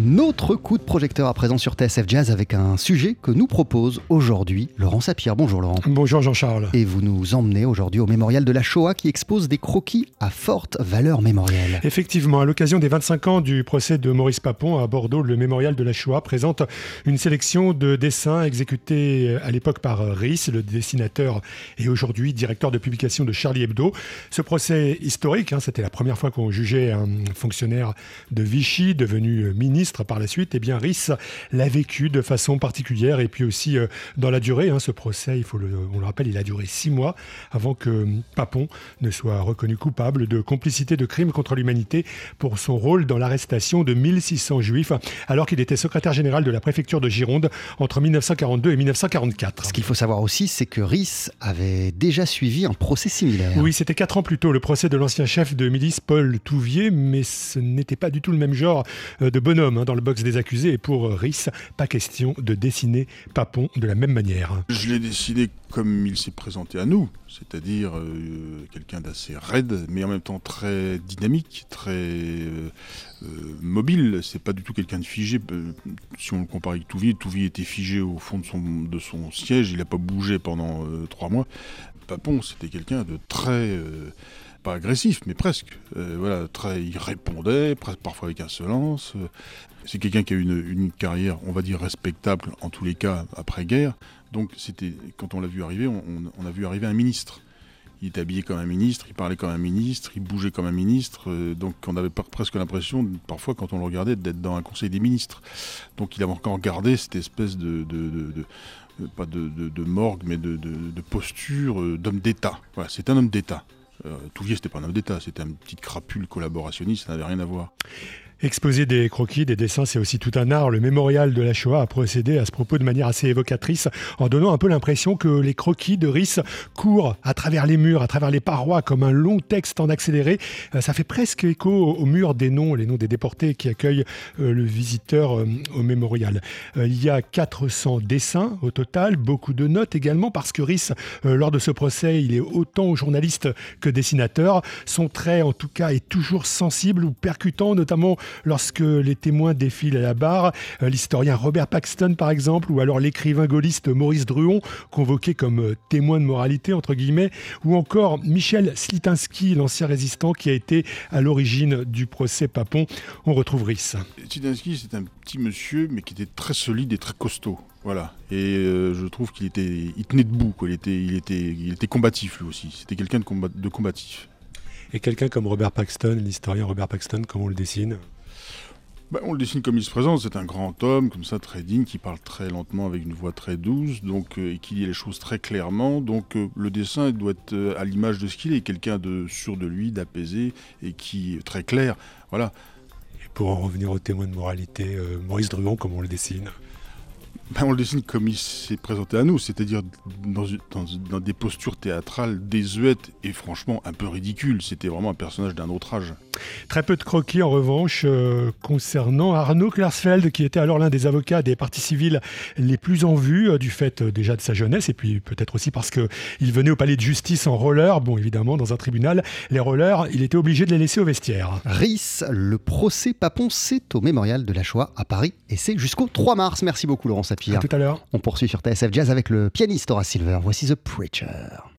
Notre coup de projecteur à présent sur TSF Jazz avec un sujet que nous propose aujourd'hui Laurent Sapir. Bonjour Laurent. Bonjour Jean-Charles. Et vous nous emmenez aujourd'hui au mémorial de la Shoah qui expose des croquis à forte valeur mémorielle. Effectivement, à l'occasion des 25 ans du procès de Maurice Papon à Bordeaux, le mémorial de la Shoah présente une sélection de dessins exécutés à l'époque par Rhys, le dessinateur et aujourd'hui directeur de publication de Charlie Hebdo. Ce procès historique, hein, c'était la première fois qu'on jugeait un fonctionnaire de Vichy devenu ministre par la suite, eh bien Rhys l'a vécu de façon particulière et puis aussi euh, dans la durée. Hein, ce procès, il faut le, on le rappelle, il a duré six mois avant que Papon ne soit reconnu coupable de complicité de crimes contre l'humanité pour son rôle dans l'arrestation de 1600 juifs alors qu'il était secrétaire général de la préfecture de Gironde entre 1942 et 1944. Ce qu'il faut savoir aussi, c'est que Rhys avait déjà suivi un procès similaire. Oui, c'était quatre ans plus tôt, le procès de l'ancien chef de milice Paul Touvier, mais ce n'était pas du tout le même genre euh, de bonhomme. Dans le box des accusés. Et pour Rhys, pas question de dessiner Papon de la même manière. Je l'ai dessiné comme il s'est présenté à nous, c'est-à-dire euh, quelqu'un d'assez raide, mais en même temps très dynamique, très euh, euh, mobile. C'est pas du tout quelqu'un de figé. Si on le compare avec Touvier, Touvier était figé au fond de son, de son siège, il n'a pas bougé pendant trois mois. Papon, c'était quelqu'un de très pas agressif, mais presque. voilà, très, il répondait, parfois avec insolence. C'est quelqu'un qui a eu une, carrière, on va dire, respectable en tous les cas après-guerre. Donc, c'était quand on l'a vu arriver, on, a vu arriver un ministre. Il était habillé comme un ministre, il parlait comme un ministre, il bougeait comme un ministre. Euh, donc, on avait presque l'impression, parfois, quand on le regardait, d'être dans un conseil des ministres. Donc, il avait encore gardé cette espèce de, pas de, morgue, mais de, posture euh, d'homme d'État. C'est un homme d'État. Euh, Touvier, c'était pas un homme d'État, c'était une petite crapule collaborationniste, ça n'avait rien à voir. Exposer des croquis, des dessins, c'est aussi tout un art. Le mémorial de la Shoah a procédé à ce propos de manière assez évocatrice, en donnant un peu l'impression que les croquis de Rhys courent à travers les murs, à travers les parois, comme un long texte en accéléré. Euh, ça fait presque écho aux murs des noms, les noms des déportés qui accueillent euh, le visiteur euh, au mémorial. Il y a 400 dessins au total, beaucoup de notes également, parce que Rhys, lors de ce procès, il est autant journaliste que dessinateur. Son trait, en tout cas, est toujours sensible ou percutant, notamment lorsque les témoins défilent à la barre. Euh, l'historien Robert Paxton, par exemple, ou alors l'écrivain gaulliste Maurice Druon, convoqué comme euh, témoin de moralité, entre guillemets, ou encore Michel Slitinsky, l'ancien résistant qui a été à l'origine du procès Papon. On retrouve Rhys. Slitinsky, c'est un petit monsieur, mais qui était très solide et très costaud. Voilà. Et euh, je trouve qu'il était, il tenait debout. Quoi. Il, était, il, était, il était combatif lui aussi. C'était quelqu'un de, de combatif. Et quelqu'un comme Robert Paxton, l'historien Robert Paxton, comment on le dessine? Bah, on le dessine comme il se présente, c'est un grand homme, comme ça, très digne, qui parle très lentement avec une voix très douce, euh, et qui dit les choses très clairement. Donc euh, le dessin doit être euh, à l'image de ce qu'il est, quelqu'un de sûr de lui, d'apaisé, et qui est très clair. Voilà. Et pour en revenir au témoin de moralité, Maurice Druon, comment on le dessine? Ben, on le dessine comme il s'est présenté à nous, c'est-à-dire dans, des postures théâtrales désuètes et franchement un peu ridicules. C'était vraiment un personnage d'un autre âge. Très peu de croquis en revanche euh, concernant Arnaud Klersfeld, qui était alors l'un des avocats des partis civils les plus en vue, euh, du fait euh, déjà de sa jeunesse, et puis peut-être aussi parce qu'il venait au palais de justice en roller. Bon, évidemment, dans un tribunal, les rollers, il était obligé de les laisser au vestiaire. RIS, le procès Papon, c'est au mémorial de la Shoah à Paris, et c'est jusqu'au 3 mars. Merci beaucoup, Laurent Sapir. À tout à l'heure. On poursuit sur TSF Jazz avec le pianiste Horace Silver. Voici The Preacher.